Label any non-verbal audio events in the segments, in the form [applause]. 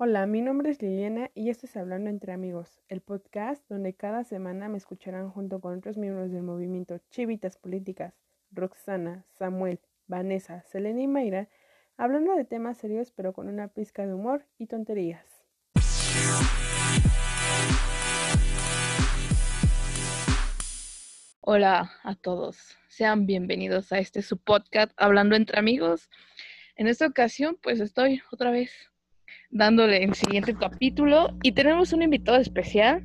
Hola, mi nombre es Liliana y esto es Hablando entre Amigos, el podcast donde cada semana me escucharán junto con otros miembros del movimiento Chivitas Políticas, Roxana, Samuel, Vanessa, Selena y Mayra, hablando de temas serios pero con una pizca de humor y tonterías. Hola a todos, sean bienvenidos a este su podcast Hablando entre Amigos. En esta ocasión, pues estoy otra vez dándole el siguiente capítulo y tenemos un invitado especial.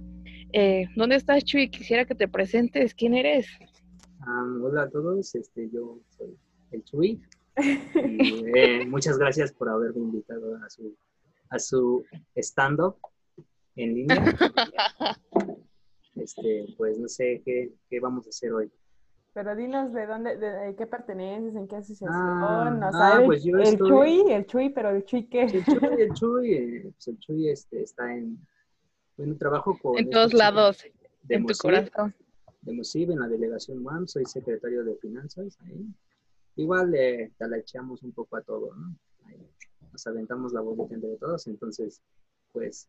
Eh, ¿Dónde estás, Chuy? Quisiera que te presentes. ¿Quién eres? hola a todos, este, yo soy el Chuy. Y, [laughs] eh, muchas gracias por haberme invitado a su, a su stand-up en línea. [laughs] Este, pues no sé qué, qué vamos a hacer hoy. Pero dinos de dónde, de, qué perteneces, en qué asociación, Ah, no ah, sabes. pues yo el estoy- Chuy, el Chuy, pero el Chuy qué. El Chuy, el [laughs] Chuy, eh, pues el Chuy este, está en, bueno, trabajo con... en todos lados, de en tu corazón. de Mosiv, en la delegación UAM, soy secretario de finanzas ahí. Igual le talacheamos un poco a todo, ¿no? Ahí nos aventamos la bolita entre todos, entonces, pues,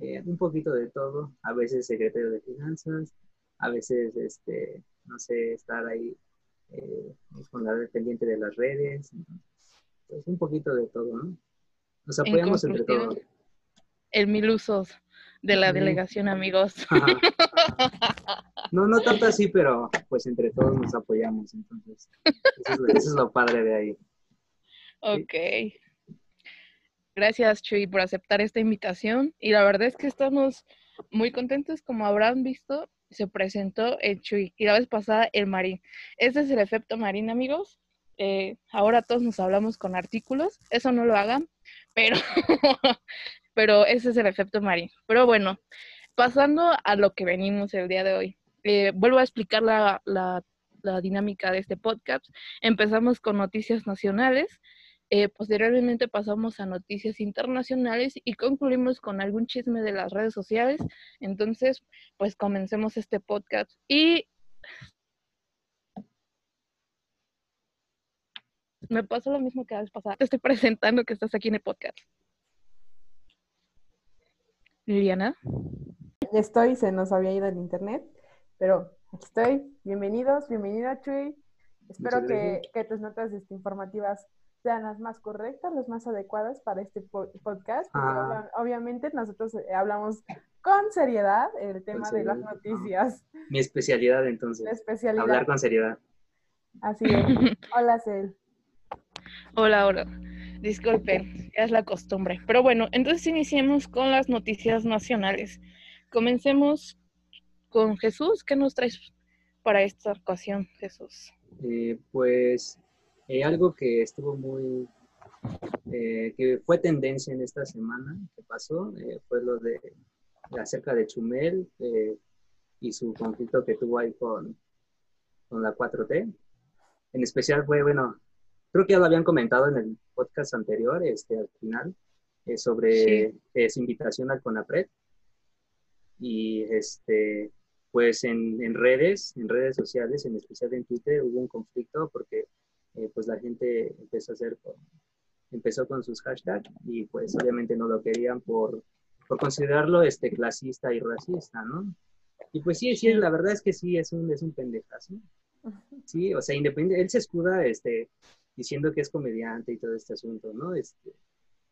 eh, un poquito de todo. A veces secretario de finanzas, a veces, este, no sé, estar ahí eh, con la pendiente de las redes. pues un poquito de todo, ¿no? Nos En apoyamos entre todos. el mil usos de la delegación, amigos. Ajá. No, no tanto así, pero pues entre todos nos apoyamos, entonces. Eso es, lo- eso es lo padre de ahí. Ok. Gracias, Chuy, por aceptar esta invitación. Y la verdad es que estamos muy contentos. Como habrán visto, se presentó el Chuy y la vez pasada el Marín. Este es el efecto Marín, amigos. Eh, ahora todos nos hablamos con artículos. Eso no lo hagan, pero, [laughs] pero ese es el efecto Marín. Pero bueno, pasando a lo que venimos el día de hoy. Eh, vuelvo a explicar la- la dinámica de este podcast. Empezamos con noticias nacionales. Eh, posteriormente pasamos a noticias internacionales y concluimos con algún chisme de las redes sociales. Entonces, pues comencemos este podcast. Y me pasó lo mismo que la vez pasada. Te estoy presentando que estás aquí en el podcast. Liliana. Estoy, se nos había ido el internet, pero aquí estoy. Bienvenidos, bienvenida Chuy. Espero que, que tus notas este, informativas sean las más correctas, las más adecuadas para este po- podcast. porque Ah. obvia- obviamente nosotros eh, hablamos con seriedad el tema de las noticias, Mi especialidad entonces, la especialidad. hablar con seriedad. Así es. [laughs] Hola, Cel. Hola, hola. Disculpen, ya es la costumbre. Pero bueno, entonces iniciemos con las noticias nacionales. Comencemos con Jesús. ¿Qué nos traes para esta ocasión, Jesús? Eh, pues eh, algo que estuvo muy, eh, que fue tendencia en esta semana que pasó, eh, fue lo de acerca de Chumel eh, y su conflicto que tuvo ahí con, con la 4T. En especial fue, bueno, creo que ya lo habían comentado en el podcast anterior, este, al final, eh, sobre Sí. eh, su invitación al CONAPRED. Y este, pues en, en redes, en redes sociales, en especial en Twitter, hubo un conflicto porque eh, pues la gente empezó a hacer, empezó con sus hashtags y pues obviamente no lo querían por, por considerarlo este, clasista y racista, ¿no? Y pues sí, sí, la verdad es que sí, es un, es un pendejazo. Sí, o sea, independiente, él se escuda este, diciendo que es comediante y todo este asunto, ¿no? Este,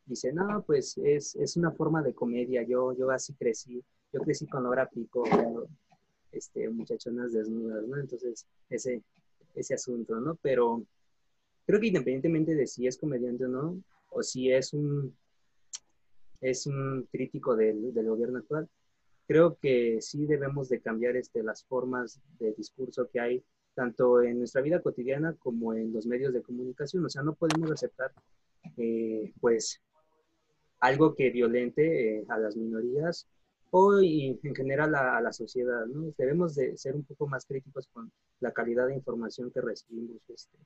dice, no, pues es, es una forma de comedia, yo, yo así crecí, yo crecí con Laura Pico, viendo, este, muchachonas desnudas, ¿no? Entonces, ese, ese asunto, ¿no? Pero creo que independientemente de si es comediante o no, o si es un, es un crítico del, del gobierno actual, creo que sí debemos de cambiar este, las formas de discurso que hay tanto en nuestra vida cotidiana como en los medios de comunicación. O sea, no podemos aceptar, eh, pues, algo que violente eh, a las minorías o en general a, la sociedad. Debemos de ser un poco más críticos con la calidad de información que recibimos, este,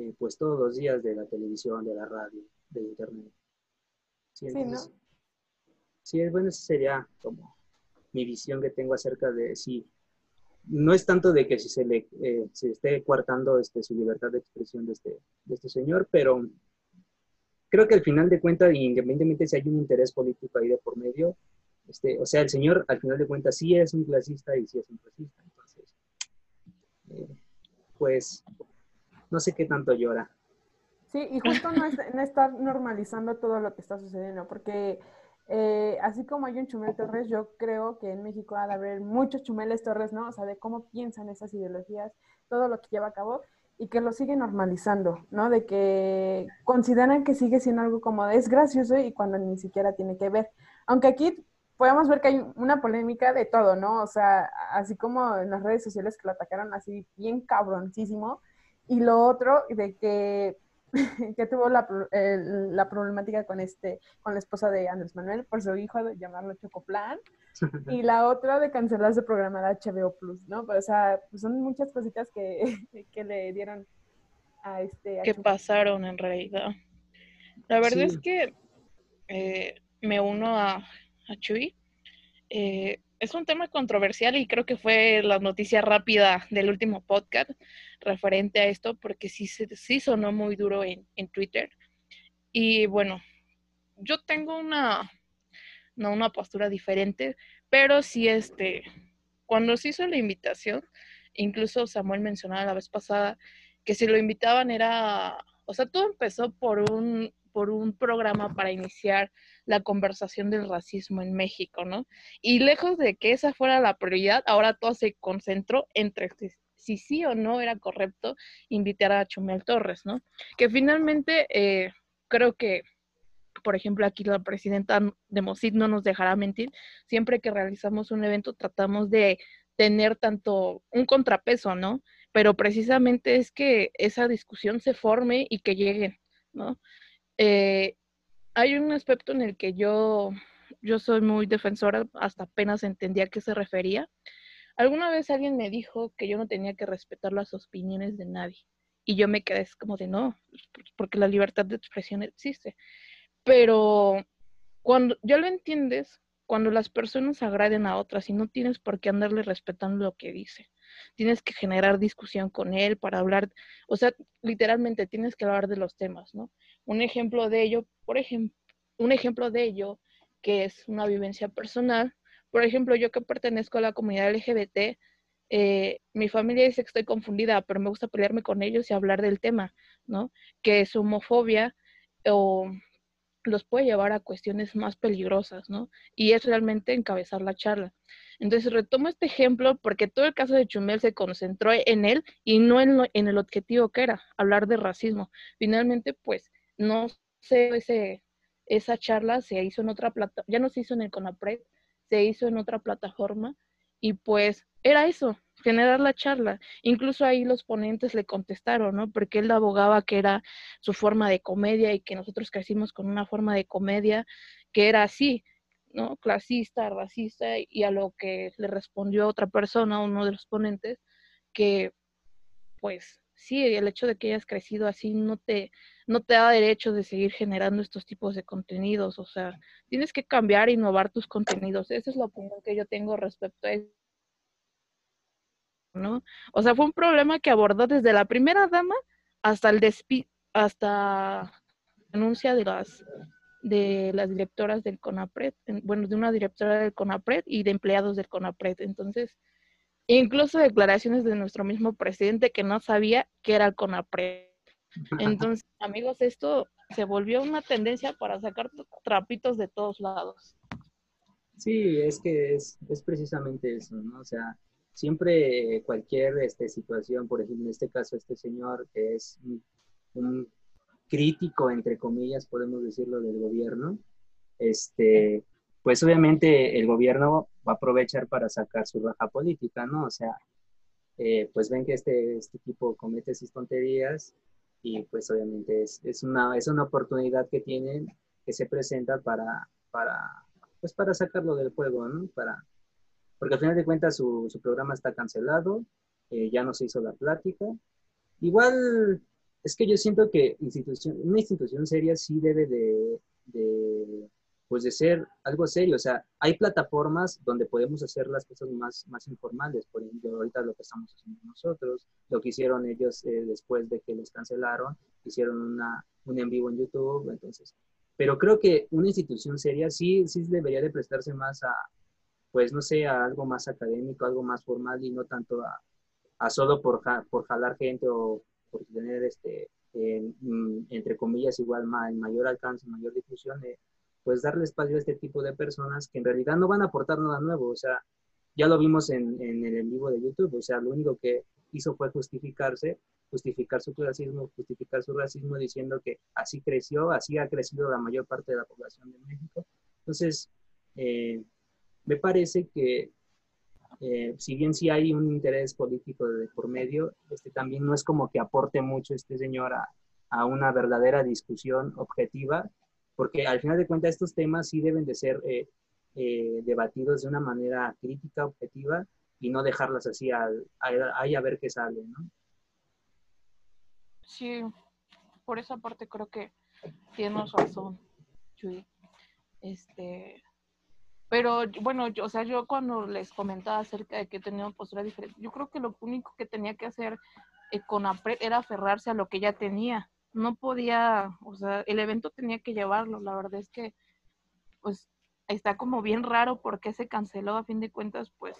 eh, pues, todos los días de la televisión, de la radio, de internet. Sí, Sí, ¿no? entonces, sí, bueno, esa sería como mi visión que tengo acerca de si no es tanto de que si se le eh, se esté coartando este, su libertad de expresión de este, de este señor, pero creo que al final de cuentas, independientemente si hay un interés político ahí de por medio, este, o sea, el señor al final de cuentas sí es un clasista y sí es un clasista. Entonces, eh, pues, no sé qué tanto llora. Sí, y justo no, no estar normalizando todo lo que está sucediendo, porque eh, así como hay un Chumel Torres, yo creo que en México ha de haber muchos Chumeles Torres, ¿no? O sea, de cómo piensan esas ideologías, todo lo que lleva a cabo y que lo siguen normalizando, ¿no? De que consideran que sigue siendo algo como es gracioso y cuando ni siquiera tiene que ver. Aunque aquí podemos ver que hay una polémica de todo, ¿no? O sea, así como en las redes sociales que lo atacaron así bien cabroncísimo. Y lo otro, de que [laughs] que tuvo la, la, problemática con este, con la esposa de Andrés Manuel por su hijo de llamarlo Chocoplan, y la otra de cancelar su programa de HBO Plus, ¿no? Pues, o sea, pues son muchas cositas que, [laughs] que le dieron a este. que pasaron en realidad. La verdad es que eh, me uno a, a Chuy. Eh, es un tema controversial y creo que fue la noticia rápida del último podcast referente a esto, porque sí, sí sonó muy duro en, Twitter. Y bueno, yo tengo una, no una postura diferente, pero sí este, cuando se hizo la invitación, incluso Samuel mencionaba la vez pasada que si lo invitaban era, o sea, todo empezó por un, por un programa para iniciar la conversación del racismo en México, ¿no? Y lejos de que esa fuera la prioridad, ahora todo se concentró entre si sí o no era correcto invitar a Chumel Torres, ¿no? Que finalmente eh, creo que, por ejemplo, aquí la presidenta de MOSID no nos dejará mentir, siempre que realizamos un evento tratamos de tener tanto un contrapeso, ¿no? Pero precisamente es que esa discusión se forme y que lleguen, ¿no? Eh, hay un aspecto en el que yo, yo soy muy defensora, hasta apenas entendía a qué se refería. Alguna vez alguien me dijo que yo no tenía que respetar las opiniones de nadie. Y yo me quedé como de no, porque la libertad de expresión existe. Pero cuando ya lo entiendes, cuando las personas agraden a otras y no tienes por qué andarle respetando lo que dice. Tienes que generar discusión con él para hablar, o sea, literalmente tienes que hablar de los temas, ¿no? Un ejemplo de ello, por ejemplo, un ejemplo de ello que es una vivencia personal. Por ejemplo, yo que pertenezco a la comunidad LGBT, eh, mi familia dice que estoy confundida, pero me gusta pelearme con ellos y hablar del tema, ¿no? Que es homofobia o los puede llevar a cuestiones más peligrosas, ¿no? Y es realmente encabezar la charla. Entonces retomo este ejemplo porque todo el caso de Chumel se concentró en él y no en, en el objetivo que era, hablar de racismo. Finalmente, pues, no sé, ese, esa charla se hizo en otra plataforma, ya no se hizo en el CONAPRED, se hizo en otra plataforma y pues era eso, generar la charla. Incluso ahí los ponentes le contestaron, ¿no? Porque él abogaba que era su forma de comedia y que nosotros crecimos con una forma de comedia que era así, ¿no? Clasista, racista, y a lo que le respondió otra persona, uno de los ponentes, que pues sí, el hecho de que hayas crecido así no te, no te da derecho de seguir generando estos tipos de contenidos. O sea, tienes que cambiar e innovar tus contenidos. Esa es la opinión que yo tengo respecto a eso. ¿no? O sea, fue un problema que abordó desde la primera dama hasta el despido, hasta denuncia de las de las directoras del CONAPRED, bueno, de una directora del CONAPRED y de empleados del CONAPRED. Entonces, incluso declaraciones de nuestro mismo presidente que no sabía que era el CONAPRED. [laughs] Entonces, amigos, esto se volvió una tendencia para sacar trapitos de todos lados. Sí, es que es, precisamente eso, ¿no? O sea, siempre cualquier este, situación, por ejemplo, en este caso, este señor que es un, crítico, entre comillas, podemos decirlo, del gobierno, este, pues obviamente el gobierno va a aprovechar para sacar su raja política, ¿no? O sea, eh, pues ven que este, este tipo comete sus tonterías y pues obviamente es, es, una, es una oportunidad que tienen, que se presenta para, para, pues para sacarlo del juego, ¿no? Para, porque al final de cuentas su, su programa está cancelado, eh, ya no se hizo la plática. Igual es que yo siento que institución, una institución seria sí debe de, de pues de ser algo serio. O sea, hay plataformas donde podemos hacer las cosas más, más informales. Por ejemplo, ahorita lo que estamos haciendo nosotros, lo que hicieron ellos eh, después de que les cancelaron, hicieron una, un en vivo en YouTube. Entonces, pero creo que una institución seria sí, sí debería de prestarse más a, pues no sé, a algo más académico, algo más formal y no tanto a, a solo por, por jalar gente o por tener este, mm, entre comillas, igual mayor alcance, mayor difusión. Eh, pues darle espacio a este tipo de personas que en realidad no van a aportar nada nuevo. O sea, ya lo vimos en, en el en vivo de YouTube. O sea, lo único que hizo fue justificarse, justificar su clasismo, justificar su racismo, diciendo que así creció, así ha crecido la mayor parte de la población de México. Entonces, eh, me parece que eh, si bien sí hay un interés político por medio, este también no es como que aporte mucho este señor a, a una verdadera discusión objetiva porque al final de cuentas estos temas sí deben de ser eh, eh, debatidos de una manera crítica, objetiva, y no dejarlas así al, ahí a ver qué sale, ¿no? Sí, por esa parte creo que tienes razón, Chuy. Este, pero bueno, yo, o sea, yo cuando les comentaba acerca de que tenía una postura diferente, yo creo que lo único que tenía que hacer eh, con APRE era aferrarse a lo que ya tenía no podía, o sea, el evento tenía que llevarlo. La verdad es que, pues, está como bien raro porque se canceló a fin de cuentas, pues,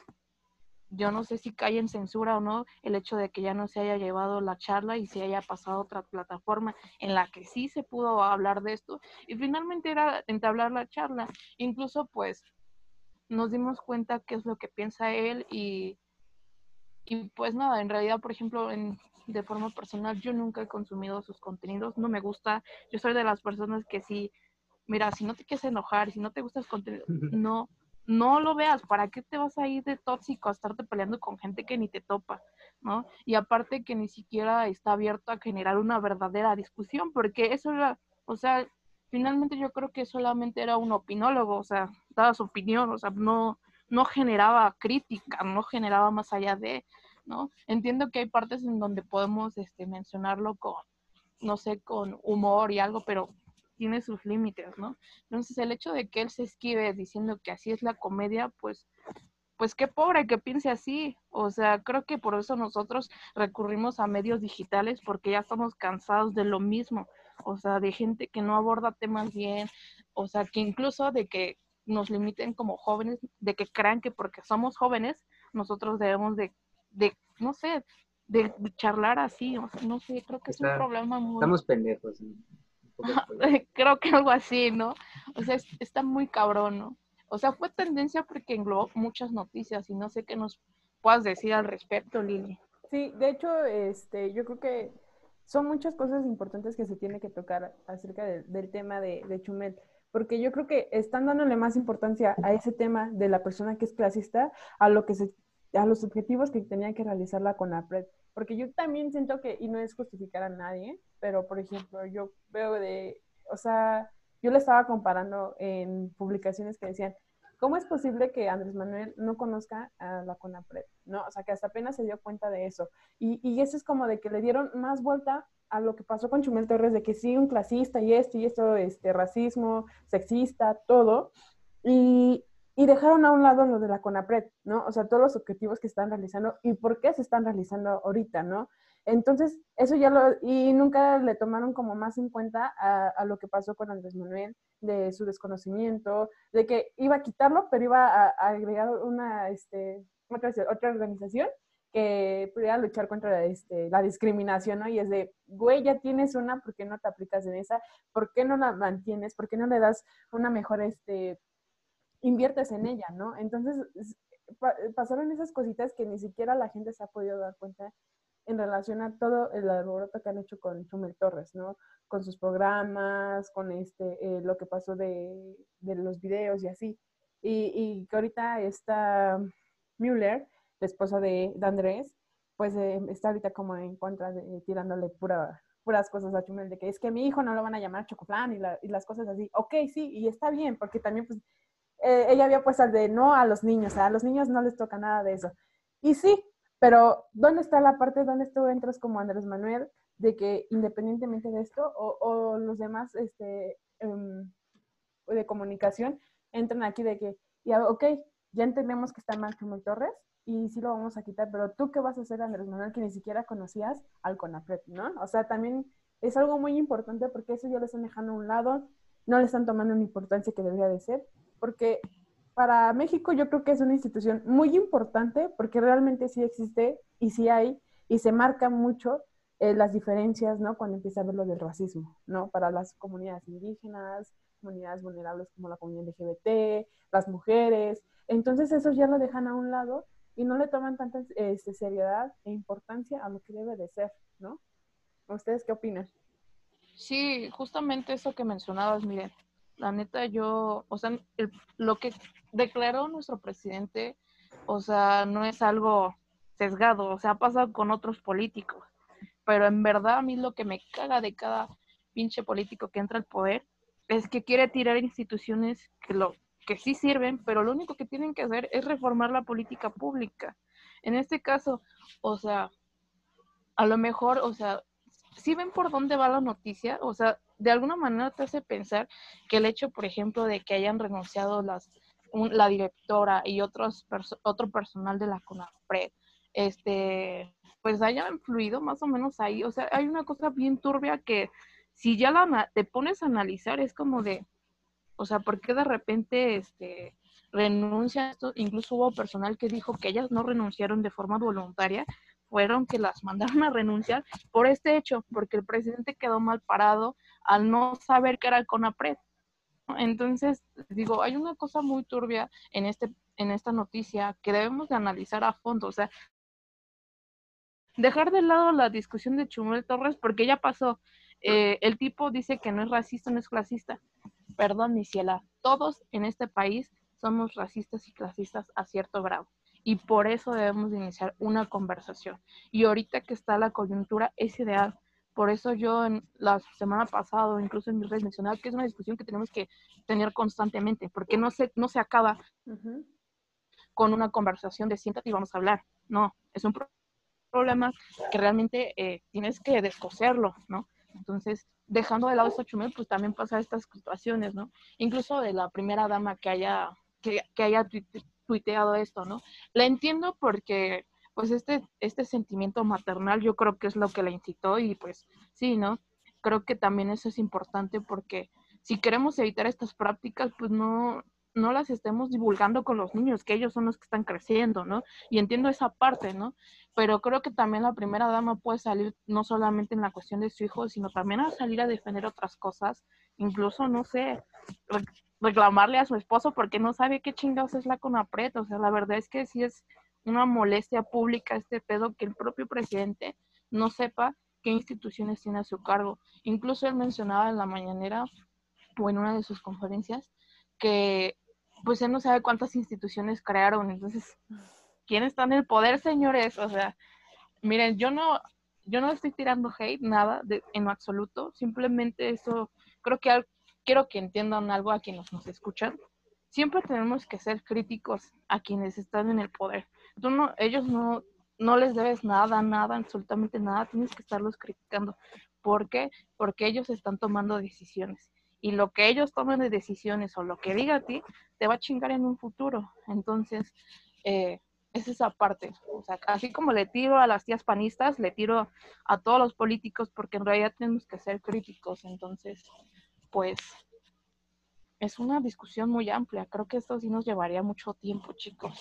yo no sé si cae en censura o no el hecho de que ya no se haya llevado la charla y se haya pasado a otra plataforma en la que sí se pudo hablar de esto. Y finalmente era entablar la charla. Incluso, pues, nos dimos cuenta qué es lo que piensa él y, y pues nada, en realidad, por ejemplo, en de forma personal, yo nunca he consumido sus contenidos, no me gusta. Yo soy de las personas que sí, mira, si no te quieres enojar, si no te gusta el contenido, [laughs] no, no lo veas. ¿Para qué te vas a ir de tóxico a estarte peleando con gente que ni te topa? ¿No? Y aparte que ni siquiera está abierto a generar una verdadera discusión, porque eso era, o sea, finalmente yo creo que solamente era un opinólogo, o sea, daba su opinión, o sea, no, no generaba crítica, no generaba más allá de, ¿no? Entiendo que hay partes en donde podemos este, mencionarlo con, no sé, con humor y algo, pero tiene sus límites, ¿no? Entonces el hecho de que él se esquive diciendo que así es la comedia, pues, pues qué pobre que piense así. O sea, creo que por eso nosotros recurrimos a medios digitales porque ya estamos cansados de lo mismo. O sea, de gente que no aborda temas bien, o sea, que incluso de que nos limiten como jóvenes, de que crean que porque somos jóvenes, nosotros debemos de de, no sé, de, charlar así, o sea, no sé, creo que es un problema muy... Estamos pendejos. [laughs] creo que algo así, ¿no? O sea, está muy cabrón, ¿no? O sea, fue tendencia porque englobó muchas noticias y no sé qué nos puedas decir al respecto, Lili. Sí, de hecho, este, yo creo que son muchas cosas importantes que se tiene que tocar acerca del tema de, de Chumel, porque yo creo que están dándole más importancia a ese tema de la persona que es clasista a lo que se a los objetivos que tenía que realizar la CONAPRED. Porque yo también siento que, y no es justificar a nadie, pero por ejemplo, yo veo de, o sea, yo le estaba comparando en publicaciones que decían, ¿cómo es posible que Andrés Manuel no conozca a la CONAPRED? ¿No? O sea, que hasta apenas se dio cuenta de eso. Y, y eso es como de que le dieron más vuelta a lo que pasó con Chumel Torres, de que sí, un clasista y esto y esto, este, racismo, sexista, todo. Y, y dejaron a un lado lo de la CONAPRED, ¿no? O sea, todos los objetivos que están realizando y por qué se están realizando ahorita, ¿no? Entonces, eso ya lo, y nunca le tomaron como más en cuenta a, lo que pasó con Andrés Manuel, de su desconocimiento, de que iba a quitarlo, pero iba a, agregar una, este, otra, otra organización que pudiera luchar contra este, la discriminación, ¿no? Y es de, güey, ya tienes una, ¿por qué no te aplicas en esa? ¿Por qué no la mantienes? ¿Por qué no le das una mejor, este, inviertes en ella, ¿no? Entonces, pasaron esas cositas que ni siquiera la gente se ha podido dar cuenta en relación a todo el alboroto que han hecho con Chumel Torres, ¿no? Con sus programas, con este, eh, lo que pasó de, los videos y así. Y, y que ahorita está Müller, la esposa de, de Andrés, pues eh, está ahorita como en contra de tirándole pura, puras cosas a Chumel, de que es que mi hijo no lo van a llamar Chocoflan y, y las cosas así. Ok, sí, y está bien, porque también pues eh, ella había puesto de no a los niños, a los niños no les toca nada de eso. Y sí, pero ¿dónde está la parte donde tú entras como Andrés Manuel de que independientemente de esto o, los demás este, em, de comunicación entran aquí de que, ya, ok, ya entendemos que está Chumel Torres y sí lo vamos a quitar, pero tú qué vas a hacer, Andrés Manuel, que ni siquiera conocías al CONAPRED, ¿no? O sea, también es algo muy importante porque eso ya lo están dejando a un lado, no le están tomando una importancia que debería de ser, porque para México yo creo que es una institución muy importante porque realmente sí existe y sí hay y se marca mucho eh, las diferencias, ¿no? Cuando empieza a ver lo del racismo, ¿no? Para las comunidades indígenas, comunidades vulnerables como la comunidad LGBT, las mujeres. Entonces eso ya lo dejan a un lado y no le toman tanta este, seriedad e importancia a lo que debe de ser, ¿no? ¿Ustedes qué opinan? Sí, justamente eso que mencionabas, miren, la neta yo, o sea, lo que declaró nuestro presidente, o sea, no es algo sesgado, o sea, ha pasado con otros políticos, pero en verdad a mí lo que me caga de cada pinche político que entra al poder es que quiere tirar instituciones que lo que sí sirven, pero lo único que tienen que hacer es reformar la política pública. En este caso, o sea, a lo mejor, o sea, si ven por dónde va la noticia, o sea, de alguna manera te hace pensar que el hecho, por ejemplo, de que hayan renunciado las la directora y otros otro personal de la CONAPRED, este, pues haya influido más o menos ahí. O sea, hay una cosa bien turbia que si ya la te pones a analizar es como de, o sea, ¿por qué de repente este, renuncia esto? Incluso hubo personal que dijo que ellas no renunciaron de forma voluntaria, fueron que las [laughs] mandaron a renunciar por este hecho, porque el presidente quedó mal parado al no saber que era el CONAPRED. Entonces, digo, hay una cosa muy turbia en, este, en esta noticia que debemos de analizar a fondo. O sea, dejar de lado la discusión de Chumel Torres porque ya pasó. Eh, el tipo dice que no es racista, no es clasista. Perdón, mi ciela, todos en este país somos racistas y clasistas a cierto grado. Y por eso debemos de iniciar una conversación. Y ahorita que está la coyuntura es ideal. Por eso yo en la semana pasada, incluso en mis redes mencionaba que es una discusión que tenemos que tener constantemente, porque no se, no se acaba con una conversación de siéntate y vamos a hablar. No, es un problema que realmente eh, tienes que descoserlo, ¿no? Entonces, dejando de lado esto chumel, pues también pasa estas situaciones, ¿no? Incluso de la primera dama que haya, que, haya tuiteado esto, ¿no? La entiendo porque, pues, este, este sentimiento maternal yo creo que es lo que la incitó y, pues, sí, ¿no? Creo que también eso es importante porque si queremos evitar estas prácticas, pues no, no las estemos divulgando con los niños, que ellos son los que están creciendo, ¿no? Y entiendo esa parte, ¿no? Pero creo que también la primera dama puede salir no solamente en la cuestión de su hijo, sino también a salir a defender otras cosas, incluso, no sé, reclamarle a su esposo porque no sabe qué chingados es la CONAPRED, o sea, la verdad es que sí es una molestia pública este pedo que el propio presidente no sepa qué instituciones tiene a su cargo. Incluso él mencionaba en la mañanera o en una de sus conferencias que pues él no sabe cuántas instituciones crearon. Entonces, ¿quién está en el poder, señores? O sea, miren, yo no, yo no estoy tirando hate, nada, de, en absoluto. Simplemente eso, creo que quiero que entiendan algo a quienes nos escuchan. Siempre tenemos que ser críticos a quienes están en el poder. Tú no, ellos no, no les debes nada, nada, absolutamente nada. Tienes que estarlos criticando. ¿Por qué? Porque ellos están tomando decisiones y lo que ellos tomen de decisiones o lo que diga a ti te va a chingar en un futuro. Entonces, eh, es esa parte. O sea, así como le tiro a las tías panistas, le tiro a todos los políticos porque en realidad tenemos que ser críticos. Entonces, pues es una discusión muy amplia. Creo que esto sí nos llevaría mucho tiempo, chicos.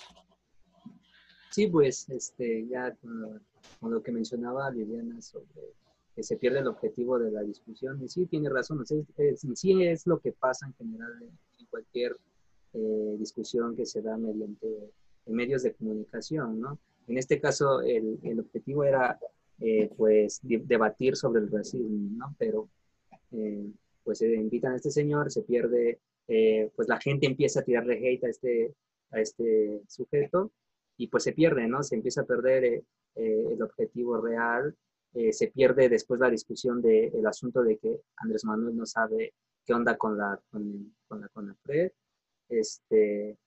Sí, pues este, ya con lo que mencionaba Liliana sobre se pierde el objetivo de la discusión. Y sí, tiene razón, es, sí es lo que pasa en general en, cualquier eh, discusión que se da mediante medios de comunicación, ¿no? En este caso, el, el objetivo era, eh, pues, debatir sobre el racismo, ¿no? Pero, eh, pues, se invitan a este señor, se pierde, pues, la gente empieza a tirarle hate a este, a este sujeto y, pues, se pierde, ¿no? Se empieza a perder el objetivo real eh, se pierde después la discusión del asunto de que Andrés Manuel no sabe qué onda con la con, con la CONAPRED. Este,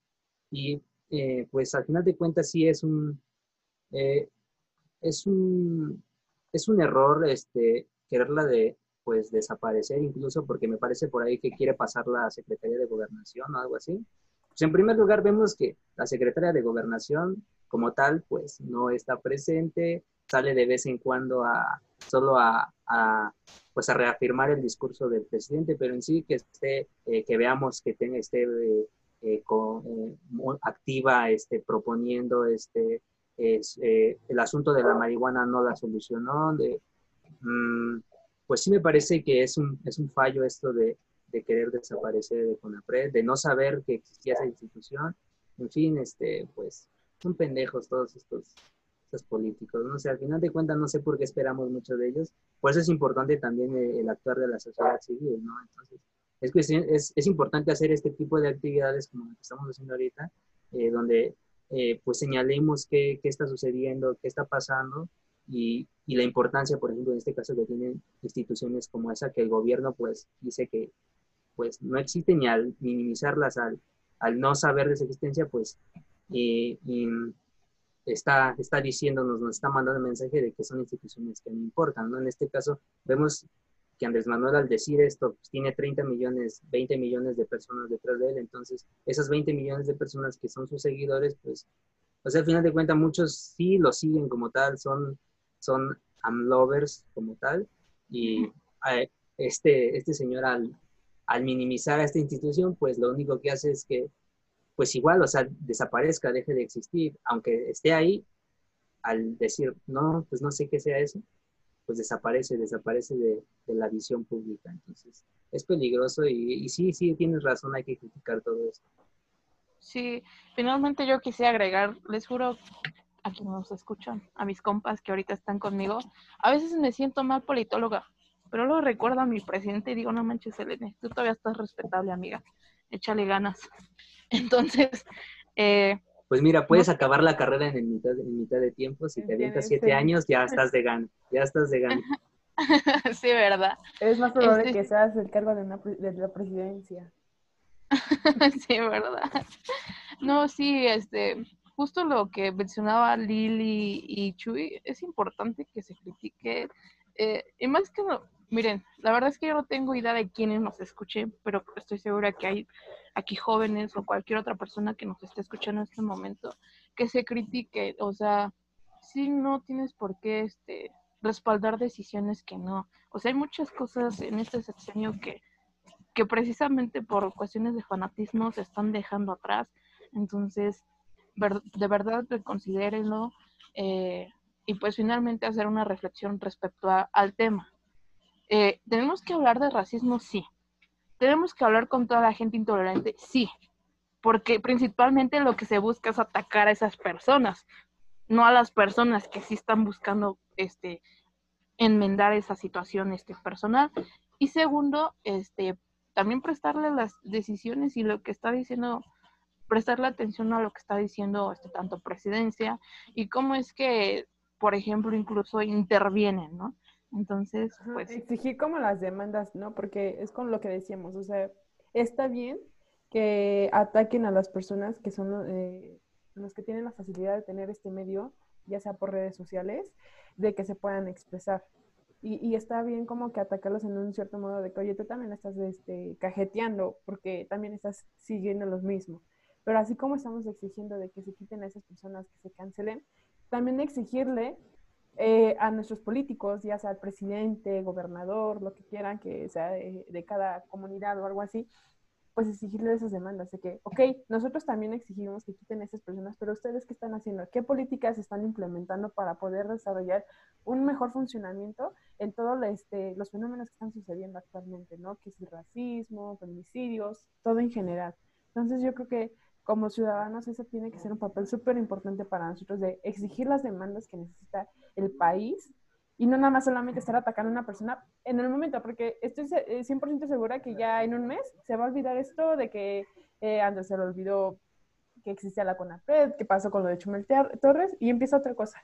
y eh, pues al final de cuentas sí es un, eh, es un, es un error este, quererla de, pues desaparecer incluso porque me parece por ahí que quiere pasar la Secretaría de Gobernación o algo así. Pues en primer lugar vemos que la Secretaría de Gobernación como tal pues no está presente, sale de vez en cuando a solo a, pues a reafirmar el discurso del presidente, pero en sí que esté, eh, que veamos que tenga, esté eh, eh, activa, este, proponiendo este, es, el asunto de la marihuana no la solucionó, mm, pues sí me parece que es un, es un fallo esto de, de querer desaparecer de CONAPRED, de no saber que existía esa institución. En fin, este, pues son pendejos todos estos, estos políticos. No sé, al final de cuentas no sé por qué esperamos mucho de ellos. Por eso es importante también el, actuar de la sociedad civil, ¿no? Entonces, es, es, importante hacer este tipo de actividades como lo que estamos haciendo ahorita, eh, donde eh, pues señalemos qué, qué, está sucediendo, qué está pasando y, y, la importancia, por ejemplo, en este caso que tienen instituciones como esa, que el gobierno pues dice que pues no existe ni al minimizarlas, al, no saber de su existencia, pues y, está, está diciéndonos, nos está mandando el mensaje de que son instituciones que no importan, ¿no? En este caso vemos que Andrés Manuel al decir esto pues, tiene 30 millones, 20 millones de personas detrás de él, entonces esas 20 millones de personas que son sus seguidores, pues, pues al final de cuentas muchos sí lo siguen como tal, son, son amlovers como tal, y este, este señor al, al minimizar a esta institución, pues lo único que hace es que, pues igual, o sea, desaparezca, deje de existir, aunque esté ahí, al decir, no, pues no sé qué sea eso, pues desaparece, desaparece de, la visión pública. Entonces, es peligroso y, y, sí, sí, tienes razón, hay que criticar todo esto. Sí, finalmente yo quisiera agregar, les juro a quienes nos escuchan, a mis compas que ahorita están conmigo, a veces me siento mal politóloga, pero luego recuerdo a mi presidente y digo, no manches, Elene, tú todavía estás respetable, amiga. Échale ganas. [laughs] Entonces, eh, pues mira, puedes acabar la carrera en, mitad, en mitad de tiempo. Si te avientas siete años, ya estás de gana. Ya estás de gana. [laughs] sí, ¿verdad? Es más probable este que seas el cargo de, de la presidencia. [laughs] sí, ¿verdad? No, sí, este, justo lo que mencionaba Lili y Chuy, es importante que se critique. Eh, y más que no, Miren, la verdad es que yo no tengo idea de quiénes nos escuchen, pero estoy segura que hay aquí jóvenes o cualquier otra persona que nos esté escuchando en este momento que se critique. O sea, sí no tienes por qué este, respaldar decisiones que no. O sea, hay muchas cosas en este sexenio que, que precisamente por cuestiones de fanatismo se están dejando atrás. Entonces, de verdad reconsidérenlo eh, y pues finalmente hacer una reflexión respecto al tema. Eh, ¿Tenemos que hablar de racismo? Sí. ¿Tenemos que hablar con toda la gente intolerante? Sí. Porque principalmente lo que se busca es atacar a esas personas, no a las personas que sí están buscando este, enmendar esa situación este, personal. Y segundo, este, también prestarle las decisiones y lo que está diciendo, prestarle atención a lo que está diciendo este, tanto presidencia y cómo es que, por ejemplo, incluso intervienen, ¿no? Entonces, pues... Exigir como las demandas, ¿no? Porque es con lo que decíamos, o sea, está bien que ataquen a las personas que son eh, los que tienen la facilidad de tener este medio, ya sea por redes sociales, de que se puedan expresar. Y, y, está bien como que atacarlos en un cierto modo de que, oye, tú también estás este, cajeteando porque también estás siguiendo los mismos. Pero así como estamos exigiendo de que se quiten a esas personas, que se cancelen, también exigirle eh, a nuestros políticos, ya sea presidente, gobernador, lo que quieran, que sea de, cada comunidad o algo así, pues exigirle esas demandas de que, ok, nosotros también exigimos que quiten a esas personas, pero ustedes qué están haciendo, qué políticas están implementando para poder desarrollar un mejor funcionamiento en todos este, los fenómenos que están sucediendo actualmente, ¿no? Que es el racismo, feminicidios, todo en general. Entonces yo creo que como ciudadanos eso tiene que ser un papel súper importante para nosotros de exigir las demandas que necesita el país y no nada más solamente estar atacando a una persona en el momento, porque estoy 100% segura que ya en un mes se va a olvidar esto de que eh, Andrés se le olvidó que existía la CONAPRED, que pasó con lo de Chumel Torres y empieza otra cosa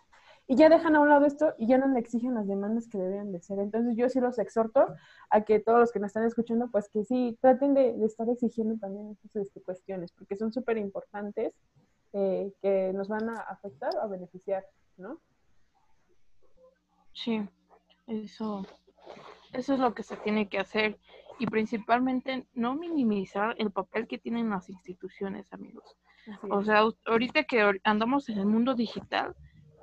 y ya dejan a un lado esto y ya no le exigen las demandas que deberían de ser. Entonces yo sí los exhorto a que todos los que nos están escuchando, pues que sí, traten de, estar exigiendo también estas este, cuestiones, porque son súper importantes eh, que nos van a afectar o a beneficiar, ¿no? Sí, eso. Eso es lo que se tiene que hacer y principalmente no minimizar el papel que tienen las instituciones, amigos. O sea, ahorita que andamos en el mundo digital,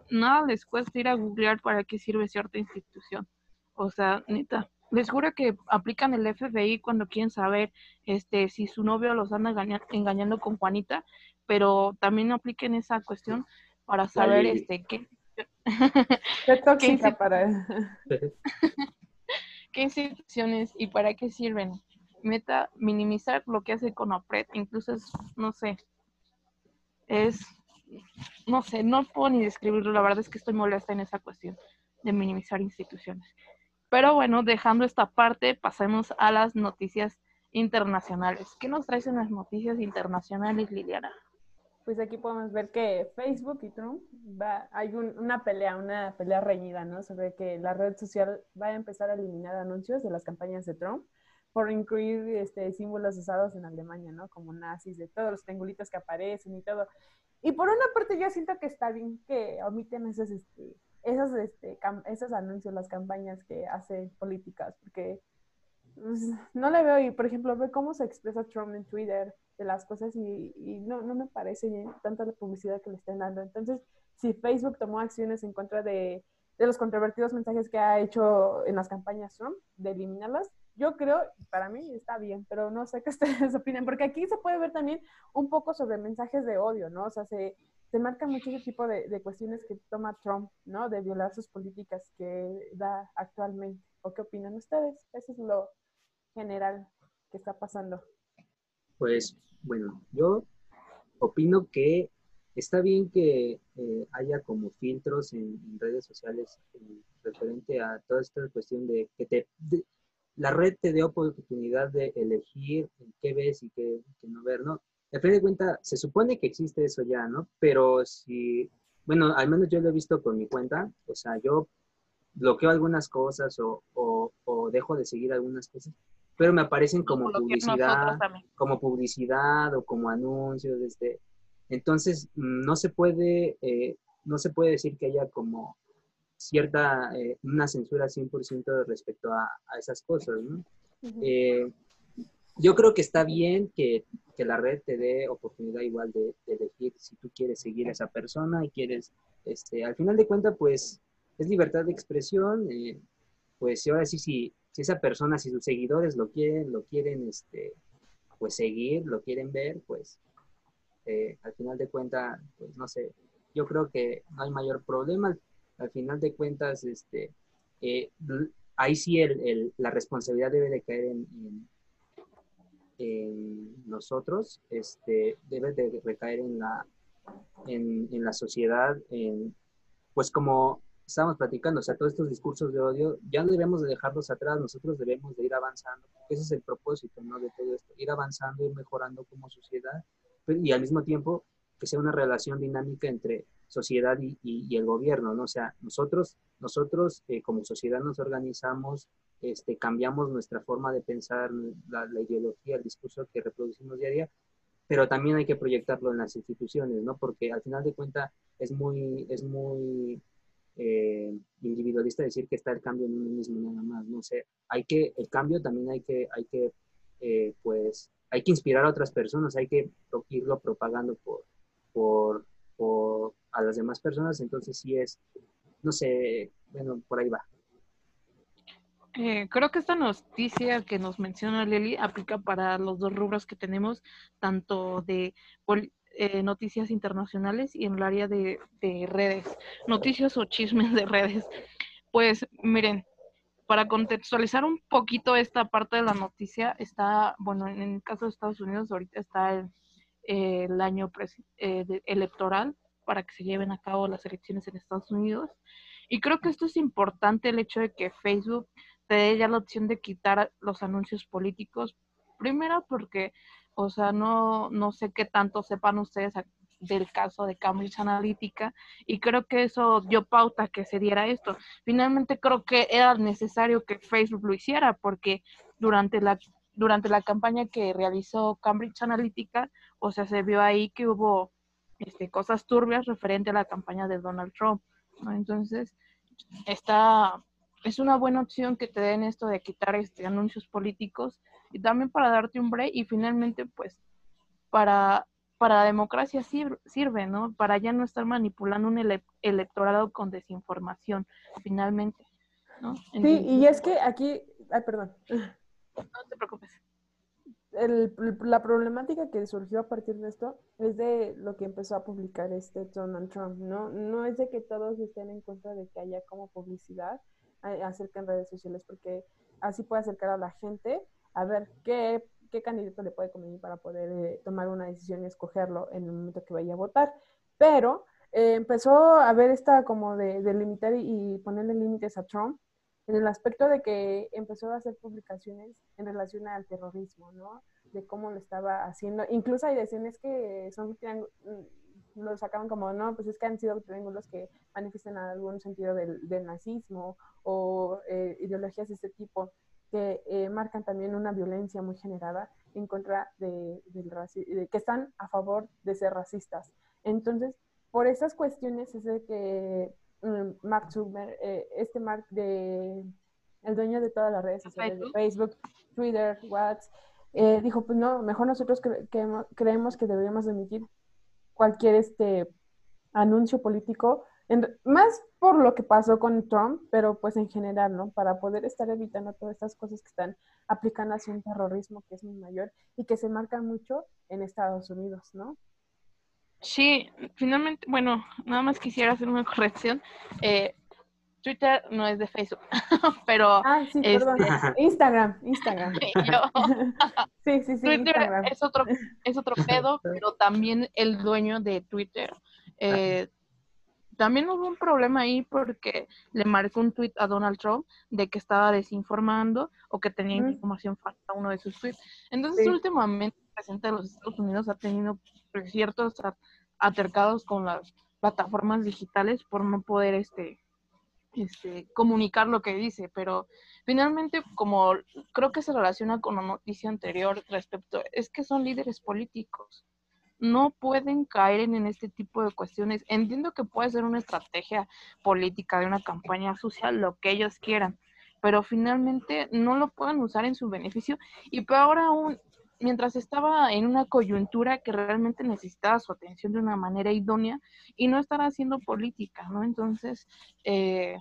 nada les cuesta ir a googlear para qué sirve cierta institución. O sea, neta, les juro que aplican el FBI cuando quieren saber este si su novio los anda engañando con Juanita, pero también apliquen esa cuestión para saber este qué qué [laughs] tóxica para [laughs] qué instituciones y para qué sirven. Meta minimizar lo que hace con OPRED, incluso es, no sé, es, no sé, no puedo ni describirlo, la verdad es que estoy molesta en esa cuestión de minimizar instituciones. Pero bueno, dejando esta parte, pasemos a las noticias internacionales. ¿Qué nos traes en las noticias internacionales, Liliana? Pues aquí podemos ver que Facebook y Trump va, hay una pelea, una pelea reñida, ¿no? Sobre que la red social va a empezar a eliminar anuncios de las campañas de Trump por incluir este, símbolos usados en Alemania, ¿no? Como nazis, de todos los triangulitos que aparecen y todo. Y por una parte yo siento que está bien que omiten esos, este, esos, este, esos anuncios, las campañas que hace políticas, porque pues, no le veo, y por ejemplo, ve cómo se expresa Trump en Twitter de las cosas y, y no, no me parece bien tanta la publicidad que le estén dando. Entonces, si Facebook tomó acciones en contra de, de los controvertidos mensajes que ha hecho en las campañas Trump, de eliminarlas, yo creo, para mí está bien, pero no sé qué [laughs] ustedes opinan, porque aquí se puede ver también un poco sobre mensajes de odio, ¿no? O sea, se, se marca mucho ese tipo de, de, cuestiones que toma Trump, ¿no? De violar sus políticas que da actualmente. ¿O qué opinan ustedes? Eso es lo general que está pasando. Pues, bueno, yo opino que está bien que eh, haya como filtros en, redes sociales eh, referente a toda esta cuestión de que te, la red te dé oportunidad de elegir qué ves y qué, no ver, ¿no? A fin de cuentas, se supone que existe eso ya, ¿no? Pero si, bueno, al menos yo lo he visto con mi cuenta, o sea, yo bloqueo algunas cosas o, o, dejo de seguir algunas cosas, pero me aparecen como publicidad, como publicidad o como anuncios, este, entonces no se puede, eh, no se puede decir que haya como cierta, eh, una censura 100% respecto a, a, esas cosas, ¿no? Eh, yo creo que está bien que, que, la red te dé oportunidad igual de, elegir si tú quieres seguir a esa persona y quieres, este, al final de cuentas, pues es libertad de expresión, eh, pues si ahora sí, si, si esa persona, si sus seguidores lo quieren, lo quieren, este, pues seguir, lo quieren ver, pues al final de cuentas, pues no sé, yo creo que no hay mayor problema al final de cuentas, este, eh, ahí sí el, la responsabilidad debe de caer en, en, nosotros, este, debe de recaer en la, en, la sociedad, pues como estábamos platicando, o sea, todos estos discursos de odio, ya no debemos de dejarlos atrás, nosotros debemos de ir avanzando, ese es el propósito, ¿no? De todo esto, ir avanzando, ir mejorando como sociedad, y al mismo tiempo que sea una relación dinámica entre sociedad y, el gobierno, ¿no? O sea, nosotros, nosotros eh, como sociedad nos organizamos, este, cambiamos nuestra forma de pensar, la, ideología, el discurso que reproducimos día a día, pero también hay que proyectarlo en las instituciones, ¿no? Porque al final de cuentas es muy, es muy eh, individualista decir que está el cambio en uno mismo nada más, no sé, hay que, el cambio también hay que, hay que, eh, pues, hay que inspirar a otras personas, hay que irlo propagando por, por, por a las demás personas, entonces sí es, no sé, bueno, por ahí va. Eh, creo que esta noticia que nos menciona Lili aplica para los dos rubros que tenemos, tanto de eh, noticias internacionales y en el área de, de redes, noticias o chismes de redes. Pues miren, para contextualizar un poquito esta parte de la noticia, está, bueno, en el caso de Estados Unidos ahorita está el, el año eh, electoral para que se lleven a cabo las elecciones en Estados Unidos. Y creo que esto es importante, el hecho de que Facebook te dé ya la opción de quitar los anuncios políticos. Primero porque, o sea, no, no sé qué tanto sepan ustedes del caso de Cambridge Analytica y creo que eso dio pauta que se diera esto. Finalmente creo que era necesario que Facebook lo hiciera porque durante la durante la campaña que realizó Cambridge Analytica, o sea, se vio ahí que hubo este, cosas turbias referente a la campaña de Donald Trump. Entonces, está, es una buena opción que te den esto de quitar este anuncios políticos y también para darte un break y finalmente pues para, para la democracia sirve, ¿no? Para ya no estar manipulando un electorado con desinformación, finalmente, ¿no? sí, y es que aquí, ay, perdón. No te preocupes. la problemática que surgió a partir de esto es de lo que empezó a publicar este Donald Trump, ¿no? No es de que todos estén en contra de que haya como publicidad, acerca en redes sociales, porque así puede acercar a la gente a ver qué, qué candidato le puede convenir para poder eh, tomar una decisión y escogerlo en el momento que vaya a votar. Pero eh, empezó a ver esta como de, limitar y, ponerle límites a Trump en el aspecto de que empezó a hacer publicaciones en relación al terrorismo, ¿no? De cómo lo estaba haciendo. Incluso hay decisiones que son lo sacaban como, no, pues es que han sido triángulos que manifiestan algún sentido del, nazismo o eh, ideologías de este tipo que eh, marcan también una violencia muy generada en contra de, del racismo, que están a favor de ser racistas. Entonces, por esas cuestiones es de que mm, Mark Zuckerberg, eh, este Mark de el dueño de todas las redes sociales, de Facebook, Twitter, WhatsApp, dijo, pues no, mejor nosotros creemos que deberíamos emitir cualquier este anuncio político, más por lo que pasó con Trump, pero pues en general, ¿no? Para poder estar evitando todas estas cosas que están aplicando hacia un terrorismo que es muy mayor y que se marcan mucho en Estados Unidos, ¿no? Sí, finalmente, bueno, nada más quisiera hacer una corrección. Eh, Twitter no es de Facebook, [laughs] pero... Ah, sí, perdón. Este [laughs] Instagram, Instagram. [laughs] sí, sí, sí. Twitter es otro, es otro pedo, pero también el dueño de Twitter. Eh, también hubo un problema ahí porque le marcó un tweet a Donald Trump de que estaba desinformando o que tenía información falsa uno de sus tweets. Entonces, últimamente, el presidente de los Estados Unidos ha tenido ciertos atercados con las plataformas digitales por no poder este este, comunicar lo que dice, pero finalmente, como creo que se relaciona con la noticia anterior respecto, es que son líderes políticos. No pueden caer en este tipo de cuestiones. Entiendo que puede ser una estrategia política de una campaña social, lo que ellos quieran, pero finalmente no lo pueden usar en su beneficio. Y peor aún, mientras estaba en una coyuntura que realmente necesitaba su atención de una manera idónea y no estar haciendo política, ¿no? Entonces, eh,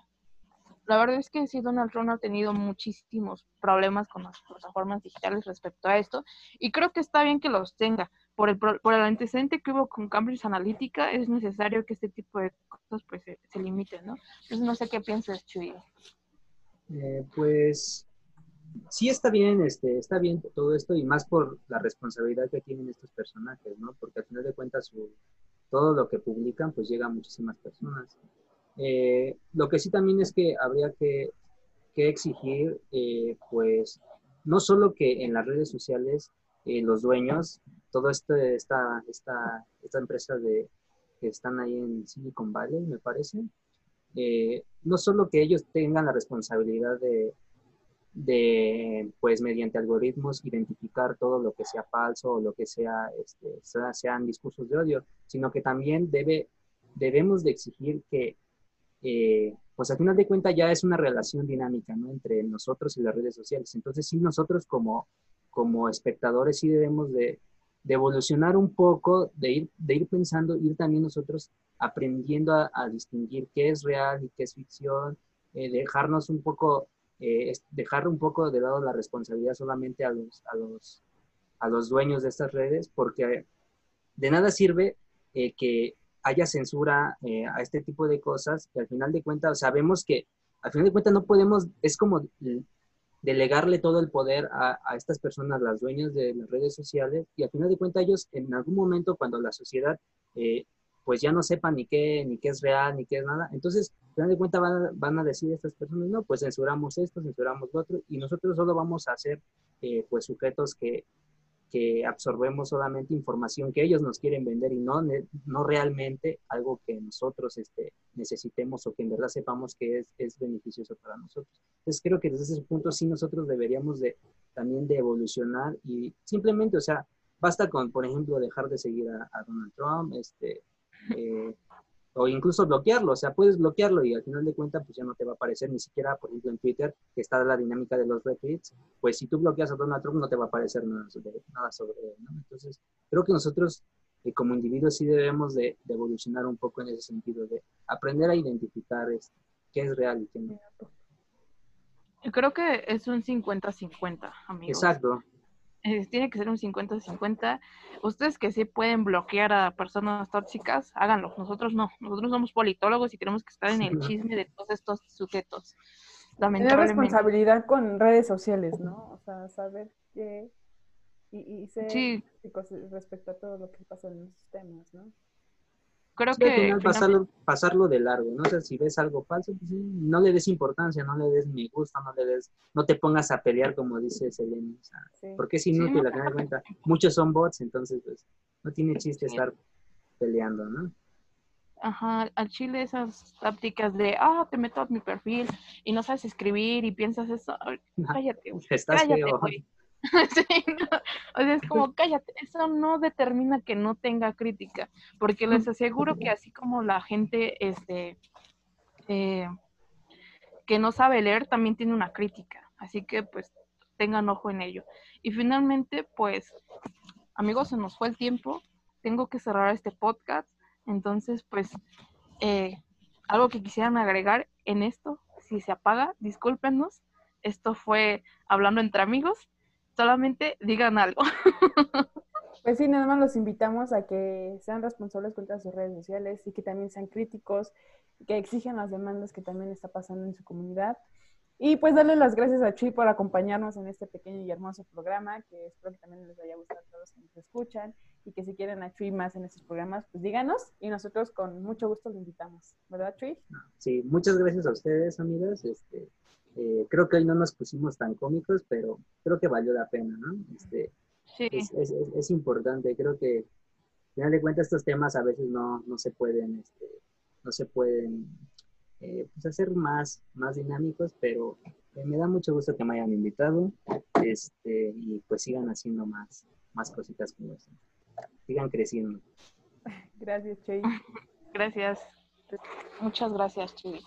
la verdad es que sí, Donald Trump ha tenido muchísimos problemas con las plataformas digitales respecto a esto y creo que está bien que los tenga. Por el, por el antecedente que hubo con Cambridge Analytica, es necesario que este tipo de cosas pues se, limiten, ¿no? Entonces no sé qué piensas, Chuy. Eh, pues sí está bien, este, está bien todo esto y más por la responsabilidad que tienen estos personajes, ¿no? Porque al final de cuentas todo lo que publican pues llega a muchísimas personas. Eh, lo que sí también es que habría que, exigir, eh, pues, no solo que en las redes sociales eh, los dueños, toda este, esta, esta, esta empresa de, que están ahí en Silicon Valley, me parece, no solo que ellos tengan la responsabilidad de, de, pues mediante algoritmos, identificar todo lo que sea falso o lo que sea, este, sean discursos de odio, sino que también debe, debemos de exigir que, eh, pues al final de cuentas ya es una relación dinámica, ¿no? Entre nosotros y las redes sociales. Entonces sí, nosotros como, como espectadores sí debemos de, de evolucionar un poco, de ir, de ir pensando, ir también nosotros aprendiendo a, a distinguir qué es real y qué es ficción, eh, dejarnos un poco eh, dejar un poco de lado la responsabilidad solamente a los, a los, a los dueños de estas redes, porque de nada sirve eh, que haya censura eh, a este tipo de cosas, que al final de cuentas sabemos que al final de cuentas no podemos, es como delegarle todo el poder a, a, estas personas, las dueñas de las redes sociales, y al final de cuentas ellos en algún momento cuando la sociedad pues ya no sepan ni qué, ni qué es real, ni qué es nada. Entonces, al de cuentas van, a decir estas personas, no, pues censuramos esto, censuramos lo otro, y nosotros solo vamos a ser eh, pues sujetos que, que absorbemos solamente información que ellos nos quieren vender y no, no realmente algo que nosotros este, necesitemos o que en verdad sepamos que es, es beneficioso para nosotros. Entonces creo que desde ese punto sí nosotros deberíamos de también de evolucionar y simplemente, o sea, basta con, por ejemplo, dejar de seguir a, a Donald Trump, este, eh, o incluso bloquearlo, o sea, puedes bloquearlo y al final de cuentas pues ya no te va a aparecer ni siquiera, por ejemplo, en Twitter, que está la dinámica de los retweets, pues si tú bloqueas a Donald Trump no te va a aparecer nada sobre, nada sobre él, ¿no? Entonces, creo que nosotros eh, como individuos sí debemos de, evolucionar un poco en ese sentido, de aprender a identificar este, qué es real y qué no. Creo que es un 50-50, amigos. Exacto tiene que ser un 50-50. Ustedes que sí pueden bloquear a personas tóxicas, háganlo. Nosotros no. Nosotros somos politólogos y tenemos que estar en el chisme de todos estos sujetos. Tener responsabilidad con redes sociales, ¿no? O sea, saber qué y, y ser respecto a todo lo que pasa en los sistemas, ¿no? Creo que... pasarlo, pasarlo de largo, ¿no? sé si ves algo falso, pues no le des importancia, no le des me gusta, no le des, no te pongas a pelear como dice Selena, porque es inútil, a final de cuentas, muchos son bots, entonces pues no tiene chiste estar peleando, ¿no? Ajá, al chile esas tácticas de, ah, te meto a mi perfil y no sabes escribir y piensas eso, [laughs] cállate, Estás cállate, güey. [laughs] O sea, es como, cállate, eso no determina que no tenga crítica, porque les aseguro que así como la gente este, eh, que no sabe leer también tiene una crítica, así que pues tengan ojo en ello. Y finalmente, pues, amigos, se nos fue el tiempo, tengo que cerrar este podcast, entonces, pues, eh, algo que quisieran agregar en esto, si se apaga, discúlpenos, esto fue hablando entre amigos solamente digan algo. [laughs] Pues sí, nada más los invitamos a que sean responsables contra sus redes sociales y que también sean críticos, que exijan las demandas que también está pasando en su comunidad. Y pues darle las gracias a Chuy por acompañarnos en este pequeño y hermoso programa, que espero que también les vaya a gustar a todos los que nos escuchan y que si quieren a Chuy más en estos programas, pues díganos y nosotros con mucho gusto lo invitamos. ¿Verdad, Chuy? Sí, muchas gracias a ustedes, amigas. Este, eh, creo que hoy no nos pusimos tan cómicos, pero creo que valió la pena, ¿no? Este, sí. es, importante, creo que al final de cuentas estos temas a veces no, no se pueden, este, no se pueden eh, pues hacer más, más dinámicos, pero eh, me da mucho gusto que me hayan invitado este, y pues sigan haciendo más, más cositas como eso. Sigan creciendo. [laughs] Gracias, Chuy. Gracias. Muchas gracias, Chuy.